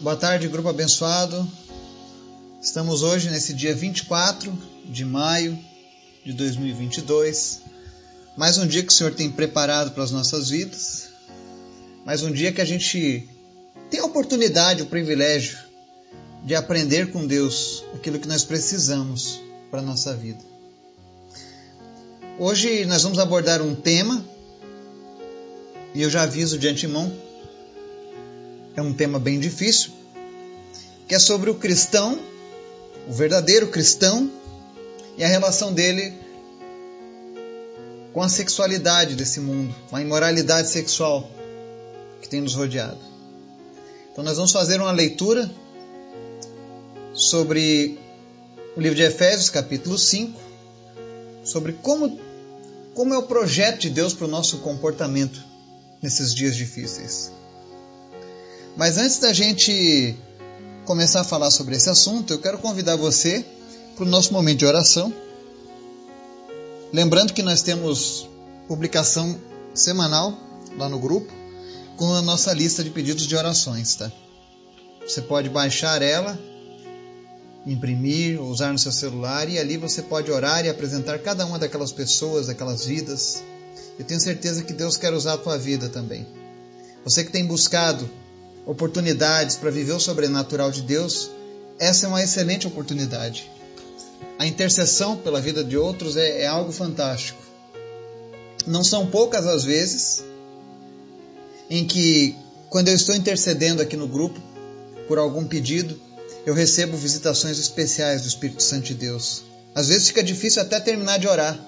Boa tarde, grupo abençoado. Estamos hoje nesse dia 24 de maio de 2022. Mais um dia que o Senhor tem preparado para as nossas vidas. Mais um dia que a gente tem a oportunidade, o privilégio de aprender com Deus aquilo que nós precisamos para a nossa vida. Hoje nós vamos abordar um tema, e eu já aviso de antemão é um tema bem difícil, que é sobre o cristão, o verdadeiro cristão e a relação dele com a sexualidade desse mundo, com a imoralidade sexual que tem nos rodeado. Então nós vamos fazer uma leitura sobre o livro de Efésios, capítulo 5, sobre como, como é o projeto de Deus para o nosso comportamento nesses dias difíceis. Mas antes da gente começar a falar sobre esse assunto, eu quero convidar você para o nosso momento de oração. Lembrando que nós temos publicação semanal lá no grupo com a nossa lista de pedidos de orações, tá? Você pode baixar ela, imprimir, usar no seu celular e ali você pode orar e apresentar cada uma daquelas pessoas, daquelas vidas. Eu tenho certeza que Deus quer usar a tua vida também. Você que tem buscado oportunidades para viver o sobrenatural de Deus, essa é uma excelente oportunidade. A intercessão pela vida de outros é, é algo fantástico. Não são poucas as vezes em que, quando eu estou intercedendo aqui no grupo por algum pedido, eu recebo visitações especiais do Espírito Santo de Deus. Às vezes fica difícil até terminar de orar,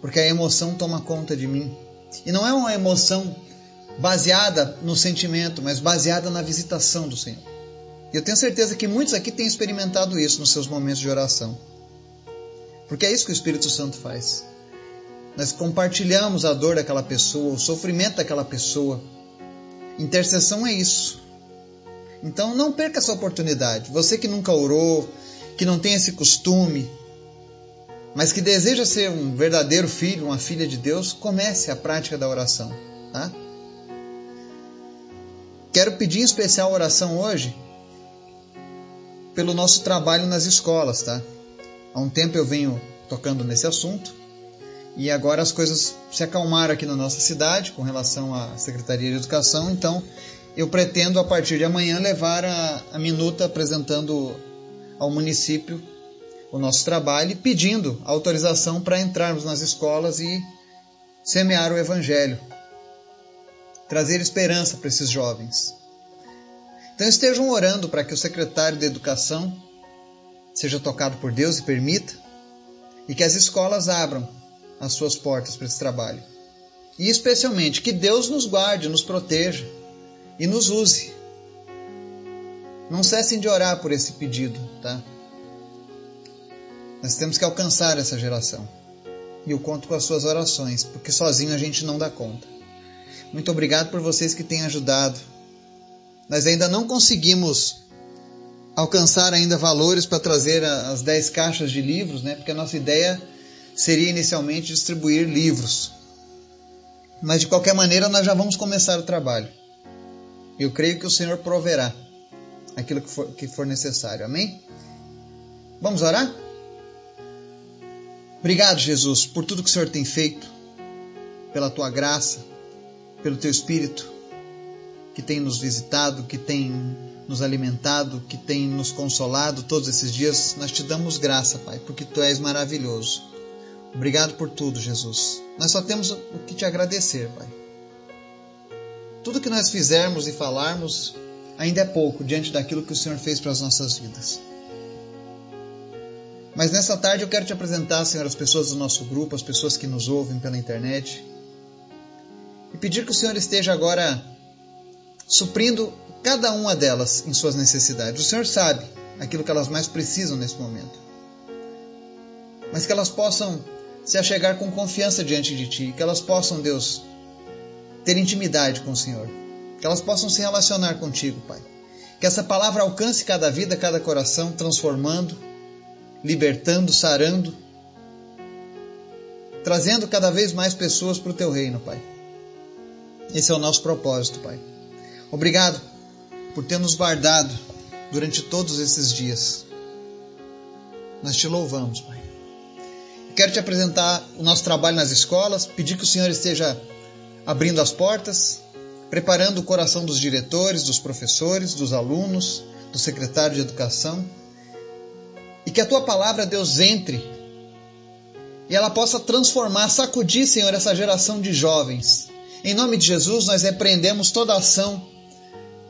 porque a emoção toma conta de mim. E não é uma emoção baseada no sentimento, mas baseada na visitação do Senhor. E eu tenho certeza que muitos aqui têm experimentado isso nos seus momentos de oração. Porque é isso que o Espírito Santo faz. Nós compartilhamos a dor daquela pessoa, o sofrimento daquela pessoa. Intercessão é isso. Então não perca essa oportunidade. Você que nunca orou, que não tem esse costume, mas que deseja ser um verdadeiro filho, uma filha de Deus, comece a prática da oração, tá? Quero pedir em especial oração hoje pelo nosso trabalho nas escolas, tá? Há um tempo eu venho tocando nesse assunto e agora as coisas se acalmaram aqui na nossa cidade com relação à Secretaria de Educação, então eu pretendo a partir de amanhã levar a, a minuta apresentando ao município o nosso trabalho e pedindo autorização para entrarmos nas escolas e semear o Evangelho trazer esperança para esses jovens. Então estejam orando para que o secretário de Educação seja tocado por Deus e permita, e que as escolas abram as suas portas para esse trabalho. E especialmente que Deus nos guarde, nos proteja e nos use. Não cessem de orar por esse pedido, tá? Nós temos que alcançar essa geração. E eu conto com as suas orações, porque sozinho a gente não dá conta. Muito obrigado por vocês que têm ajudado. Nós ainda não conseguimos alcançar ainda valores para trazer as 10 caixas de livros, né? Porque a nossa ideia seria inicialmente distribuir livros. Mas de qualquer maneira nós já vamos começar o trabalho. Eu creio que o Senhor proverá aquilo que for, que for necessário. Amém? Vamos orar? Obrigado, Jesus, por tudo que o Senhor tem feito, pela tua graça, pelo teu Espírito que tem nos visitado, que tem nos alimentado, que tem nos consolado todos esses dias. Nós te damos graça, Pai, porque tu és maravilhoso. Obrigado por tudo, Jesus. Nós só temos o que te agradecer, Pai. Tudo que nós fizermos e falarmos ainda é pouco diante daquilo que o Senhor fez para as nossas vidas. Mas nessa tarde eu quero te apresentar, Senhor, as pessoas do nosso grupo, as pessoas que nos ouvem pela internet, e pedir que o Senhor esteja agora suprindo cada uma delas em suas necessidades. O Senhor sabe aquilo que elas mais precisam nesse momento. Mas que elas possam se achegar com confiança diante de Ti, que elas possam, Deus, ter intimidade com o Senhor, que elas possam se relacionar contigo, Pai. Que essa palavra alcance cada vida, cada coração, transformando, libertando, sarando, trazendo cada vez mais pessoas para o Teu reino, Pai. Esse é o nosso propósito, Pai. Obrigado por ter nos guardado durante todos esses dias. Nós te louvamos, Pai. Quero te apresentar o nosso trabalho nas escolas, pedir que o Senhor esteja abrindo as portas, preparando o coração dos diretores, dos professores, dos alunos, do secretário de educação, e que a tua palavra, Deus, entre e ela possa transformar, sacudir, Senhor, essa geração de jovens. Em nome de Jesus, nós repreendemos toda ação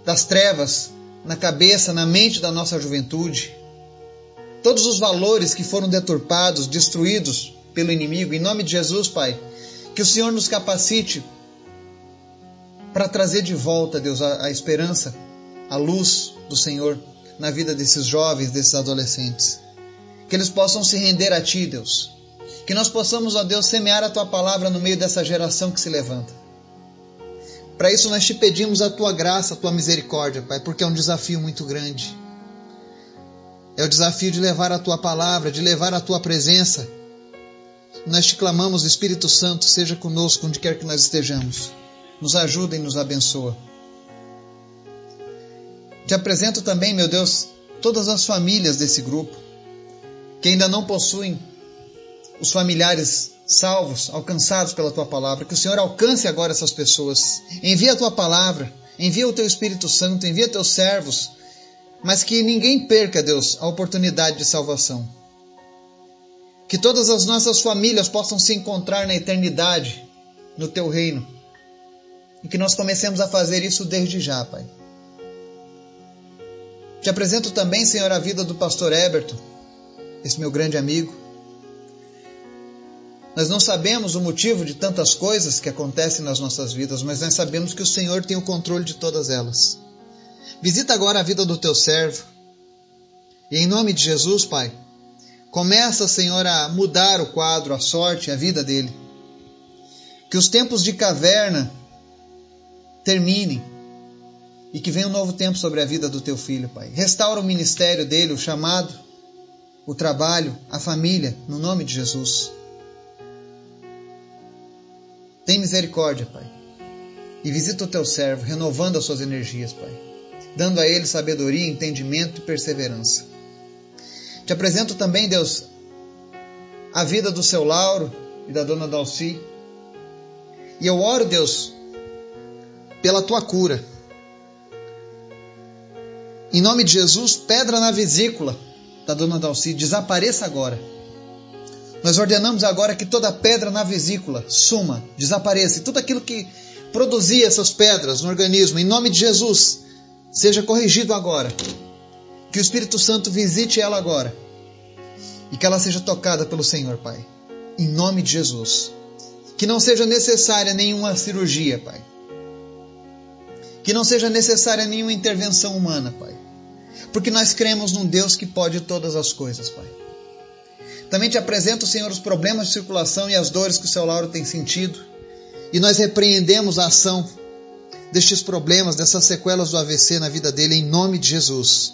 das trevas na cabeça, na mente da nossa juventude. Todos os valores que foram deturpados, destruídos pelo inimigo, em nome de Jesus, Pai, que o Senhor nos capacite para trazer de volta, Deus, a, a esperança, a luz do Senhor na vida desses jovens, desses adolescentes. Que eles possam se render a Ti, Deus. Que nós possamos, ó Deus, semear a Tua palavra no meio dessa geração que se levanta. Para isso nós te pedimos a Tua graça, a Tua misericórdia, Pai, porque é um desafio muito grande. É o desafio de levar a Tua palavra, de levar a Tua presença. Nós te clamamos, Espírito Santo, seja conosco onde quer que nós estejamos. Nos ajuda e nos abençoa. Te apresento também, meu Deus, todas as famílias desse grupo que ainda não possuem os familiares salvos, alcançados pela tua palavra. Que o Senhor alcance agora essas pessoas. Envia a tua palavra, envia o teu Espírito Santo, envia teus servos, mas que ninguém perca, Deus, a oportunidade de salvação. Que todas as nossas famílias possam se encontrar na eternidade, no teu reino. E que nós comecemos a fazer isso desde já, Pai. Te apresento também, Senhor, a vida do pastor Eberto, esse meu grande amigo. Nós não sabemos o motivo de tantas coisas que acontecem nas nossas vidas, mas nós sabemos que o Senhor tem o controle de todas elas. Visita agora a vida do teu servo. E em nome de Jesus, Pai, começa, Senhor, a mudar o quadro, a sorte, a vida dele. Que os tempos de caverna terminem e que venha um novo tempo sobre a vida do teu filho, Pai. Restaura o ministério dele, o chamado, o trabalho, a família, no nome de Jesus. Tem misericórdia, Pai. E visita o teu servo, renovando as suas energias, Pai. Dando a ele sabedoria, entendimento e perseverança. Te apresento também, Deus, a vida do seu Lauro e da dona Dalci. E eu oro, Deus, pela tua cura. Em nome de Jesus, pedra na vesícula da dona Dalci, desapareça agora. Nós ordenamos agora que toda pedra na vesícula suma, desapareça, e tudo aquilo que produzia essas pedras no organismo, em nome de Jesus, seja corrigido agora. Que o Espírito Santo visite ela agora e que ela seja tocada pelo Senhor, Pai. Em nome de Jesus. Que não seja necessária nenhuma cirurgia, Pai. Que não seja necessária nenhuma intervenção humana, Pai. Porque nós cremos num Deus que pode todas as coisas, Pai. Também te apresento, Senhor, os problemas de circulação e as dores que o seu Lauro tem sentido. E nós repreendemos a ação destes problemas, dessas sequelas do AVC na vida dele, em nome de Jesus.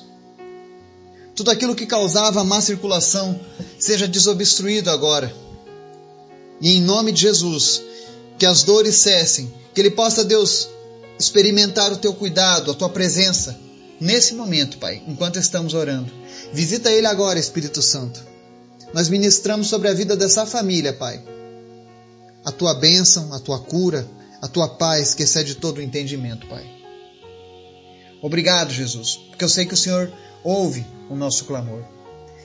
Tudo aquilo que causava má circulação seja desobstruído agora. E em nome de Jesus, que as dores cessem, que ele possa, Deus, experimentar o teu cuidado, a tua presença, nesse momento, Pai, enquanto estamos orando. Visita ele agora, Espírito Santo nós ministramos sobre a vida dessa família, Pai. A tua bênção, a tua cura, a tua paz que excede todo o entendimento, Pai. Obrigado, Jesus, porque eu sei que o Senhor ouve o nosso clamor.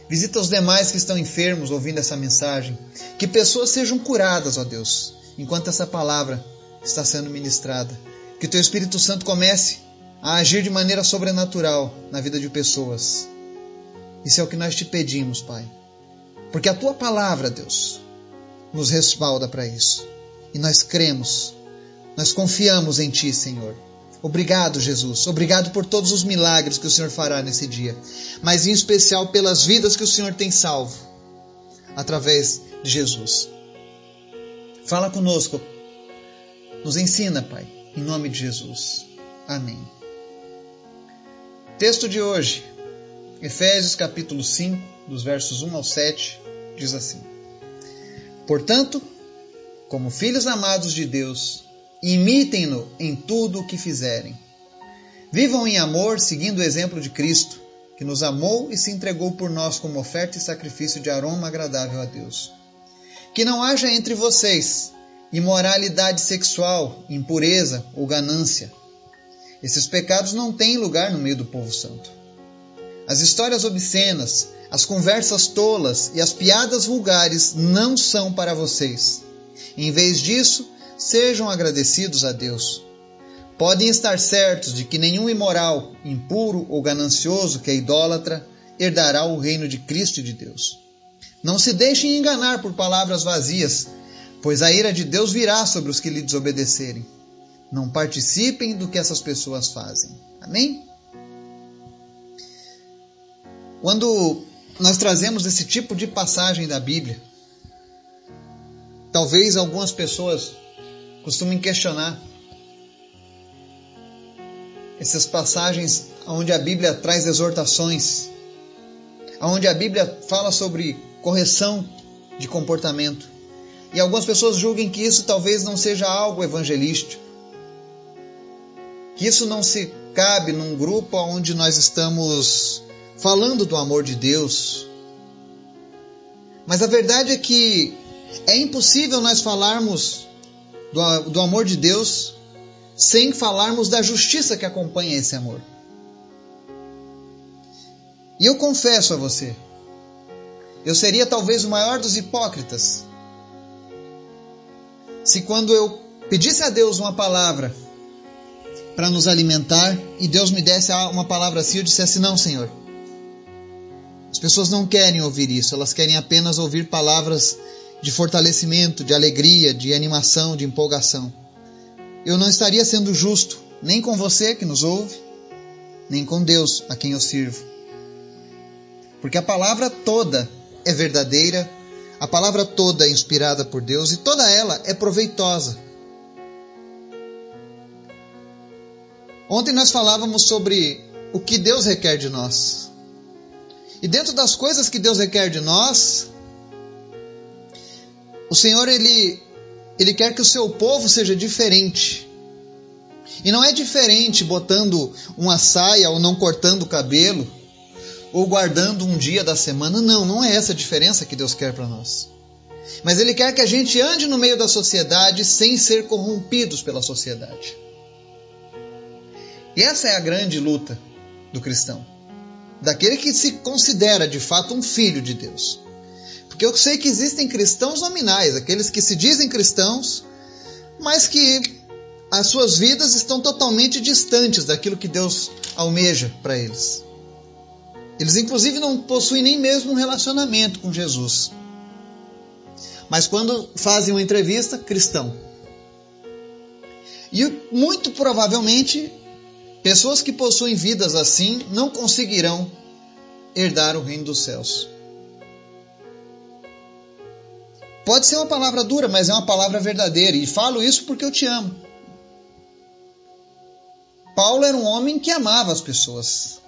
Visita os demais que estão enfermos ouvindo essa mensagem. Que pessoas sejam curadas, ó Deus, enquanto essa palavra está sendo ministrada. Que o teu Espírito Santo comece a agir de maneira sobrenatural na vida de pessoas. Isso é o que nós te pedimos, Pai. Porque a tua palavra, Deus, nos respalda para isso. E nós cremos, nós confiamos em ti, Senhor. Obrigado, Jesus. Obrigado por todos os milagres que o Senhor fará nesse dia, mas em especial pelas vidas que o Senhor tem salvo através de Jesus. Fala conosco. Nos ensina, Pai, em nome de Jesus. Amém. Texto de hoje, Efésios capítulo 5, dos versos 1 ao 7 diz assim: Portanto, como filhos amados de Deus, imitem-no em tudo o que fizerem. Vivam em amor, seguindo o exemplo de Cristo, que nos amou e se entregou por nós como oferta e sacrifício de aroma agradável a Deus. Que não haja entre vocês imoralidade sexual, impureza ou ganância. Esses pecados não têm lugar no meio do povo santo. As histórias obscenas, as conversas tolas e as piadas vulgares não são para vocês. Em vez disso, sejam agradecidos a Deus. Podem estar certos de que nenhum imoral, impuro ou ganancioso que é idólatra herdará o reino de Cristo e de Deus. Não se deixem enganar por palavras vazias, pois a ira de Deus virá sobre os que lhe desobedecerem. Não participem do que essas pessoas fazem. Amém? Quando nós trazemos esse tipo de passagem da Bíblia, talvez algumas pessoas costumem questionar essas passagens onde a Bíblia traz exortações, onde a Bíblia fala sobre correção de comportamento. E algumas pessoas julguem que isso talvez não seja algo evangelístico, que isso não se cabe num grupo onde nós estamos falando do amor de Deus. Mas a verdade é que é impossível nós falarmos do, do amor de Deus sem falarmos da justiça que acompanha esse amor. E eu confesso a você, eu seria talvez o maior dos hipócritas se quando eu pedisse a Deus uma palavra para nos alimentar e Deus me desse uma palavra assim, eu dissesse: Não, Senhor. As pessoas não querem ouvir isso, elas querem apenas ouvir palavras de fortalecimento, de alegria, de animação, de empolgação. Eu não estaria sendo justo nem com você que nos ouve, nem com Deus a quem eu sirvo. Porque a palavra toda é verdadeira, a palavra toda é inspirada por Deus e toda ela é proveitosa. Ontem nós falávamos sobre o que Deus requer de nós. E dentro das coisas que Deus requer de nós, o Senhor ele ele quer que o seu povo seja diferente. E não é diferente botando uma saia ou não cortando o cabelo ou guardando um dia da semana. Não, não é essa a diferença que Deus quer para nós. Mas Ele quer que a gente ande no meio da sociedade sem ser corrompidos pela sociedade. E essa é a grande luta do cristão, daquele que se considera de fato um filho de Deus. Porque eu sei que existem cristãos nominais, aqueles que se dizem cristãos, mas que as suas vidas estão totalmente distantes daquilo que Deus almeja para eles. Eles, inclusive, não possuem nem mesmo um relacionamento com Jesus. Mas quando fazem uma entrevista, cristão. E muito provavelmente, pessoas que possuem vidas assim não conseguirão herdar o reino dos céus. Pode ser uma palavra dura, mas é uma palavra verdadeira. E falo isso porque eu te amo. Paulo era um homem que amava as pessoas.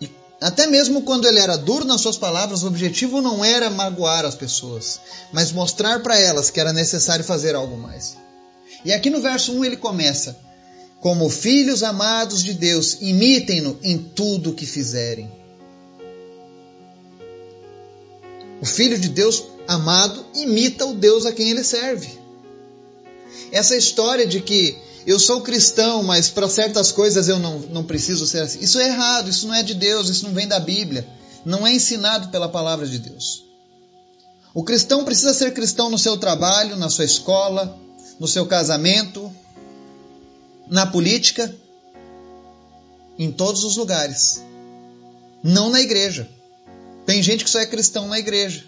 E até mesmo quando ele era duro nas suas palavras, o objetivo não era magoar as pessoas, mas mostrar para elas que era necessário fazer algo mais. E aqui no verso 1 ele começa: Como filhos amados de Deus, imitem-no em tudo o que fizerem. O Filho de Deus amado imita o Deus a quem ele serve. Essa história de que eu sou cristão, mas para certas coisas eu não, não preciso ser assim. Isso é errado, isso não é de Deus, isso não vem da Bíblia. Não é ensinado pela palavra de Deus. O cristão precisa ser cristão no seu trabalho, na sua escola, no seu casamento, na política, em todos os lugares. Não na igreja. Tem gente que só é cristão na igreja.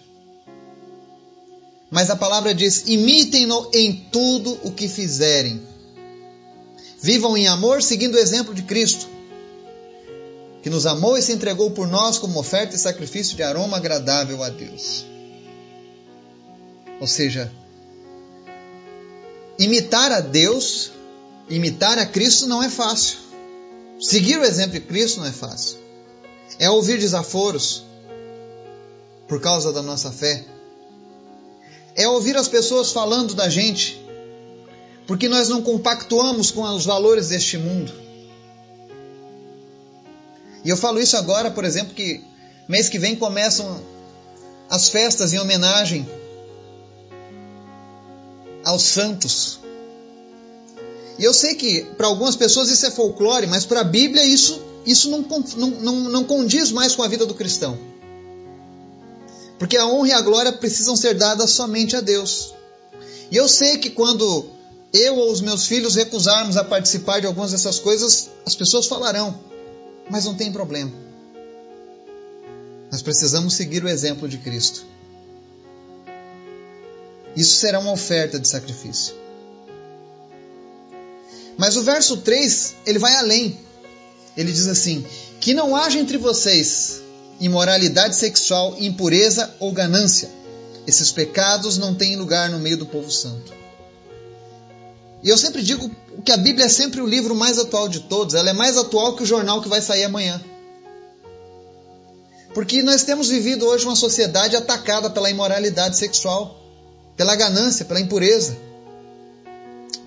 Mas a palavra diz: imitem-no em tudo o que fizerem. Vivam em amor, seguindo o exemplo de Cristo, que nos amou e se entregou por nós como oferta e sacrifício de aroma agradável a Deus. Ou seja, imitar a Deus, imitar a Cristo não é fácil. Seguir o exemplo de Cristo não é fácil. É ouvir desaforos, por causa da nossa fé. É ouvir as pessoas falando da gente, porque nós não compactuamos com os valores deste mundo. E eu falo isso agora, por exemplo, que mês que vem começam as festas em homenagem aos santos. E eu sei que para algumas pessoas isso é folclore, mas para a Bíblia isso, isso não, não, não, não condiz mais com a vida do cristão. Porque a honra e a glória precisam ser dadas somente a Deus. E eu sei que quando eu ou os meus filhos recusarmos a participar de algumas dessas coisas, as pessoas falarão, mas não tem problema. Nós precisamos seguir o exemplo de Cristo. Isso será uma oferta de sacrifício. Mas o verso 3, ele vai além. Ele diz assim: Que não haja entre vocês imoralidade sexual, impureza ou ganância. Esses pecados não têm lugar no meio do povo santo. E eu sempre digo que a Bíblia é sempre o livro mais atual de todos. Ela é mais atual que o jornal que vai sair amanhã. Porque nós temos vivido hoje uma sociedade atacada pela imoralidade sexual, pela ganância, pela impureza.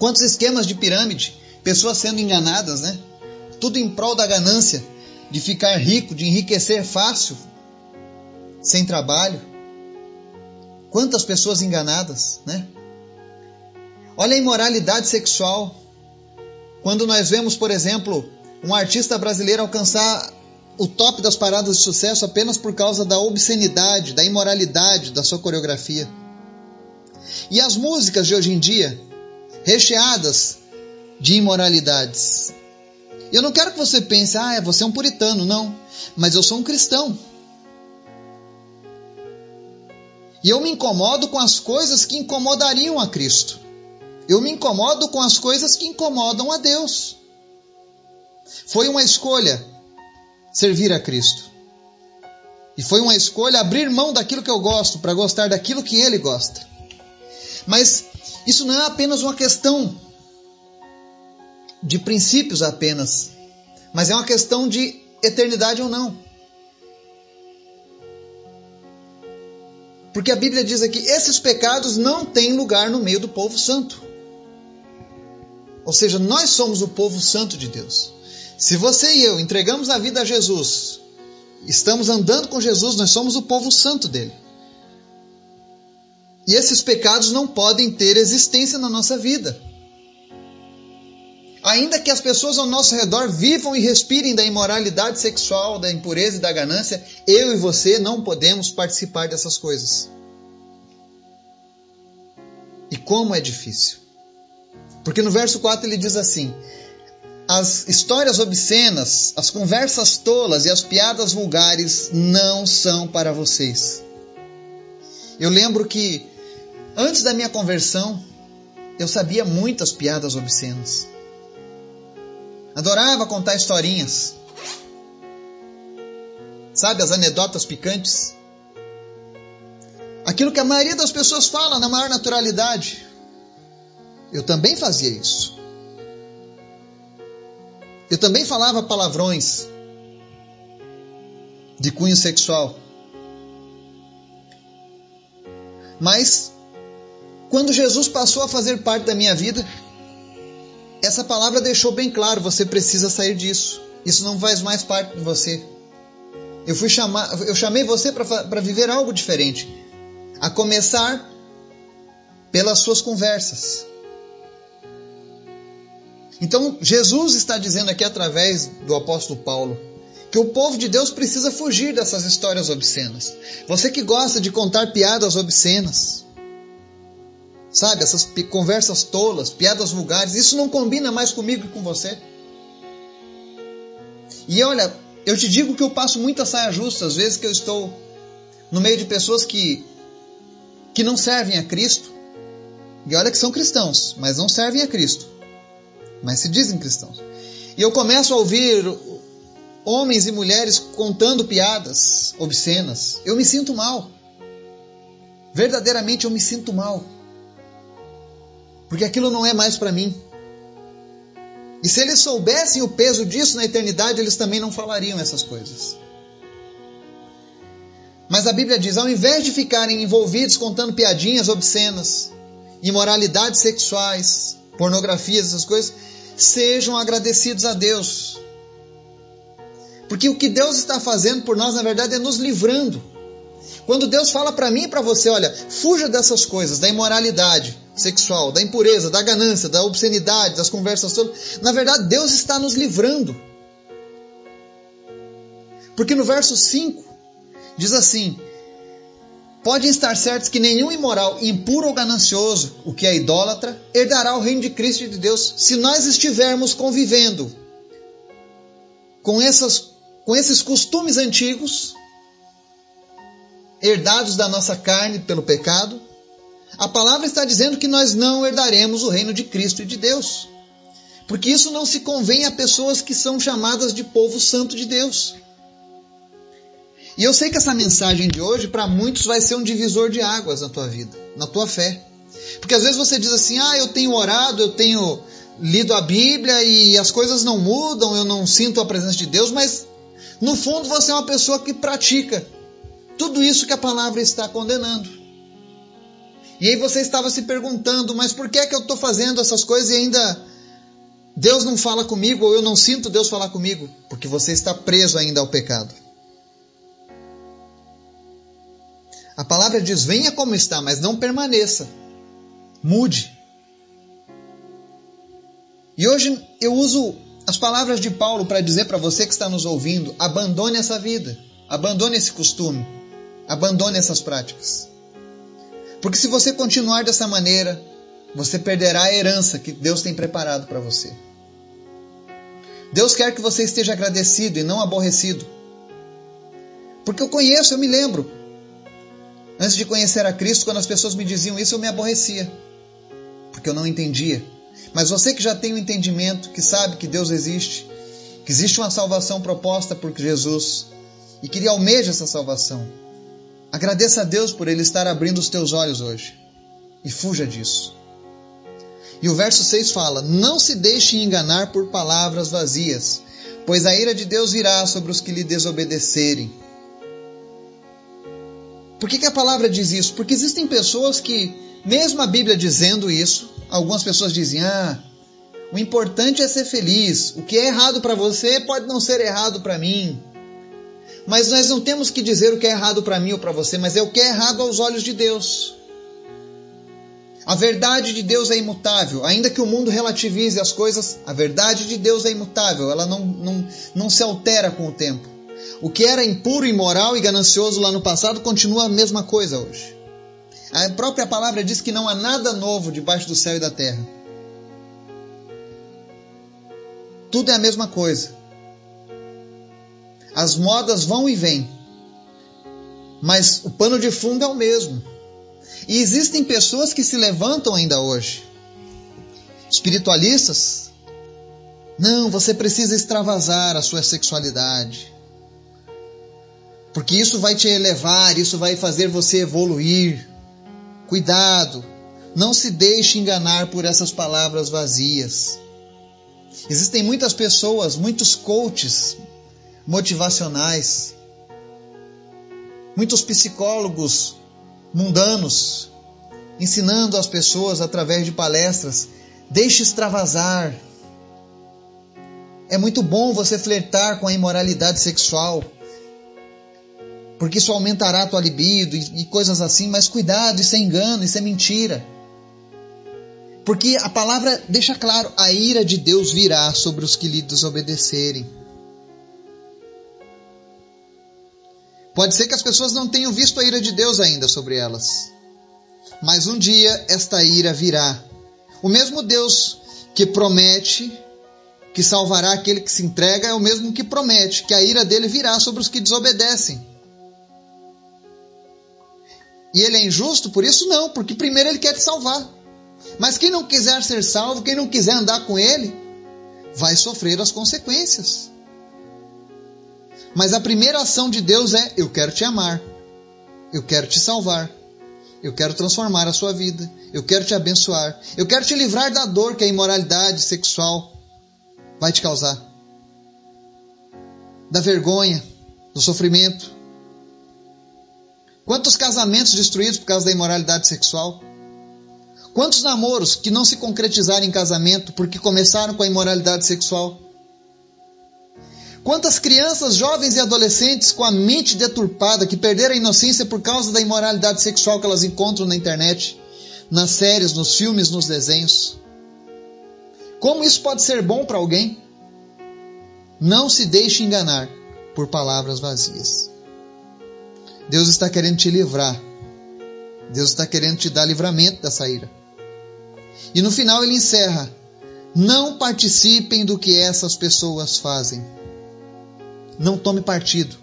Quantos esquemas de pirâmide, pessoas sendo enganadas, né? Tudo em prol da ganância, de ficar rico, de enriquecer fácil, sem trabalho. Quantas pessoas enganadas, né? Olha a imoralidade sexual. Quando nós vemos, por exemplo, um artista brasileiro alcançar o top das paradas de sucesso apenas por causa da obscenidade, da imoralidade da sua coreografia. E as músicas de hoje em dia, recheadas de imoralidades. Eu não quero que você pense, ah, você é um puritano, não. Mas eu sou um cristão. E eu me incomodo com as coisas que incomodariam a Cristo. Eu me incomodo com as coisas que incomodam a Deus. Foi uma escolha servir a Cristo. E foi uma escolha abrir mão daquilo que eu gosto para gostar daquilo que Ele gosta. Mas isso não é apenas uma questão de princípios apenas, mas é uma questão de eternidade ou não. Porque a Bíblia diz aqui: esses pecados não têm lugar no meio do povo santo. Ou seja, nós somos o povo santo de Deus. Se você e eu entregamos a vida a Jesus, estamos andando com Jesus, nós somos o povo santo dele. E esses pecados não podem ter existência na nossa vida. Ainda que as pessoas ao nosso redor vivam e respirem da imoralidade sexual, da impureza e da ganância, eu e você não podemos participar dessas coisas. E como é difícil. Porque no verso 4 ele diz assim: As histórias obscenas, as conversas tolas e as piadas vulgares não são para vocês. Eu lembro que antes da minha conversão, eu sabia muitas piadas obscenas. Adorava contar historinhas. Sabe, as anedotas picantes. Aquilo que a maioria das pessoas fala na maior naturalidade. Eu também fazia isso. Eu também falava palavrões de cunho sexual. Mas, quando Jesus passou a fazer parte da minha vida, essa palavra deixou bem claro: você precisa sair disso. Isso não faz mais parte de você. Eu fui chamar, eu chamei você para viver algo diferente. A começar pelas suas conversas. Então, Jesus está dizendo aqui através do apóstolo Paulo que o povo de Deus precisa fugir dessas histórias obscenas. Você que gosta de contar piadas obscenas, sabe, essas conversas tolas, piadas vulgares, isso não combina mais comigo e com você. E olha, eu te digo que eu passo muita saia justa às vezes que eu estou no meio de pessoas que que não servem a Cristo. E olha que são cristãos, mas não servem a Cristo mas se dizem cristãos. E eu começo a ouvir homens e mulheres contando piadas obscenas. Eu me sinto mal. Verdadeiramente eu me sinto mal. Porque aquilo não é mais para mim. E se eles soubessem o peso disso na eternidade, eles também não falariam essas coisas. Mas a Bíblia diz: ao invés de ficarem envolvidos contando piadinhas obscenas, imoralidades sexuais, pornografia, essas coisas, sejam agradecidos a Deus. Porque o que Deus está fazendo por nós, na verdade, é nos livrando. Quando Deus fala para mim e para você, olha, fuja dessas coisas, da imoralidade sexual, da impureza, da ganância, da obscenidade, das conversas todas, na verdade, Deus está nos livrando. Porque no verso 5 diz assim: Podem estar certos que nenhum imoral, impuro ou ganancioso, o que é idólatra, herdará o reino de Cristo e de Deus, se nós estivermos convivendo com, essas, com esses costumes antigos, herdados da nossa carne pelo pecado. A palavra está dizendo que nós não herdaremos o reino de Cristo e de Deus. Porque isso não se convém a pessoas que são chamadas de povo santo de Deus. E eu sei que essa mensagem de hoje, para muitos, vai ser um divisor de águas na tua vida, na tua fé. Porque às vezes você diz assim: ah, eu tenho orado, eu tenho lido a Bíblia e as coisas não mudam, eu não sinto a presença de Deus, mas no fundo você é uma pessoa que pratica tudo isso que a palavra está condenando. E aí você estava se perguntando: mas por que é que eu estou fazendo essas coisas e ainda Deus não fala comigo ou eu não sinto Deus falar comigo? Porque você está preso ainda ao pecado. A palavra diz: venha como está, mas não permaneça. Mude. E hoje eu uso as palavras de Paulo para dizer para você que está nos ouvindo: abandone essa vida, abandone esse costume, abandone essas práticas. Porque se você continuar dessa maneira, você perderá a herança que Deus tem preparado para você. Deus quer que você esteja agradecido e não aborrecido. Porque eu conheço, eu me lembro. Antes de conhecer a Cristo, quando as pessoas me diziam isso, eu me aborrecia, porque eu não entendia. Mas você que já tem o um entendimento, que sabe que Deus existe, que existe uma salvação proposta por Jesus e que Ele almeja essa salvação, agradeça a Deus por Ele estar abrindo os teus olhos hoje e fuja disso. E o verso 6 fala: Não se deixe enganar por palavras vazias, pois a ira de Deus virá sobre os que lhe desobedecerem. Por que, que a palavra diz isso? Porque existem pessoas que, mesmo a Bíblia dizendo isso, algumas pessoas dizem: ah, o importante é ser feliz. O que é errado para você pode não ser errado para mim. Mas nós não temos que dizer o que é errado para mim ou para você, mas é o que é errado aos olhos de Deus. A verdade de Deus é imutável. Ainda que o mundo relativize as coisas, a verdade de Deus é imutável. Ela não, não, não se altera com o tempo. O que era impuro, imoral e ganancioso lá no passado continua a mesma coisa hoje. A própria palavra diz que não há nada novo debaixo do céu e da terra. Tudo é a mesma coisa. As modas vão e vêm, mas o pano de fundo é o mesmo. E existem pessoas que se levantam ainda hoje, espiritualistas. Não, você precisa extravasar a sua sexualidade porque isso vai te elevar, isso vai fazer você evoluir. Cuidado, não se deixe enganar por essas palavras vazias. Existem muitas pessoas, muitos coaches motivacionais, muitos psicólogos mundanos ensinando as pessoas através de palestras. Deixe extravasar. É muito bom você flertar com a imoralidade sexual porque isso aumentará a tua libido e, e coisas assim, mas cuidado, isso é engano, isso é mentira. Porque a palavra deixa claro: a ira de Deus virá sobre os que lhe desobedecerem. Pode ser que as pessoas não tenham visto a ira de Deus ainda sobre elas, mas um dia esta ira virá. O mesmo Deus que promete que salvará aquele que se entrega é o mesmo que promete que a ira dele virá sobre os que desobedecem. E ele é injusto por isso? Não, porque primeiro ele quer te salvar. Mas quem não quiser ser salvo, quem não quiser andar com ele, vai sofrer as consequências. Mas a primeira ação de Deus é: eu quero te amar, eu quero te salvar, eu quero transformar a sua vida, eu quero te abençoar, eu quero te livrar da dor que a imoralidade sexual vai te causar, da vergonha, do sofrimento. Quantos casamentos destruídos por causa da imoralidade sexual? Quantos namoros que não se concretizaram em casamento porque começaram com a imoralidade sexual? Quantas crianças, jovens e adolescentes com a mente deturpada que perderam a inocência por causa da imoralidade sexual que elas encontram na internet, nas séries, nos filmes, nos desenhos? Como isso pode ser bom para alguém? Não se deixe enganar por palavras vazias. Deus está querendo te livrar. Deus está querendo te dar livramento dessa ira. E no final ele encerra: Não participem do que essas pessoas fazem não tome partido.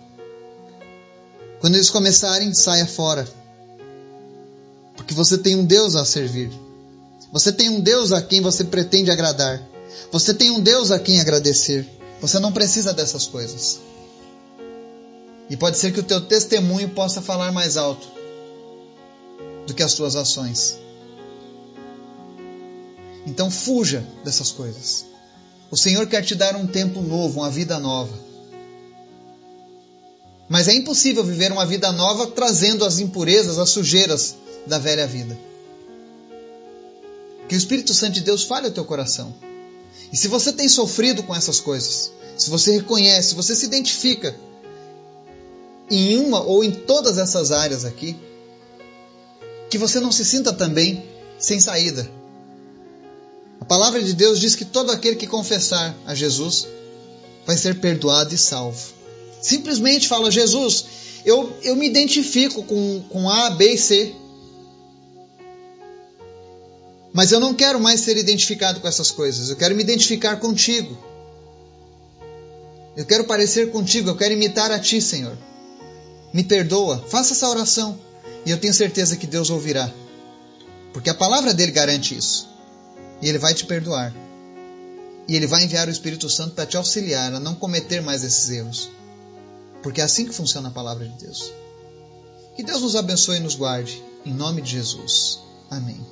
Quando eles começarem, saia fora. Porque você tem um Deus a servir. Você tem um Deus a quem você pretende agradar. Você tem um Deus a quem agradecer. Você não precisa dessas coisas. E pode ser que o teu testemunho possa falar mais alto do que as tuas ações. Então fuja dessas coisas. O Senhor quer te dar um tempo novo, uma vida nova. Mas é impossível viver uma vida nova trazendo as impurezas, as sujeiras da velha vida. Que o Espírito Santo de Deus fale ao teu coração. E se você tem sofrido com essas coisas, se você reconhece, se você se identifica em uma ou em todas essas áreas aqui, que você não se sinta também sem saída. A palavra de Deus diz que todo aquele que confessar a Jesus vai ser perdoado e salvo. Simplesmente fala, Jesus, eu, eu me identifico com, com A, B e C. Mas eu não quero mais ser identificado com essas coisas. Eu quero me identificar contigo. Eu quero parecer contigo. Eu quero imitar a ti, Senhor. Me perdoa. Faça essa oração. E eu tenho certeza que Deus ouvirá. Porque a palavra dele garante isso. E ele vai te perdoar. E ele vai enviar o Espírito Santo para te auxiliar a não cometer mais esses erros. Porque é assim que funciona a palavra de Deus. Que Deus nos abençoe e nos guarde. Em nome de Jesus. Amém.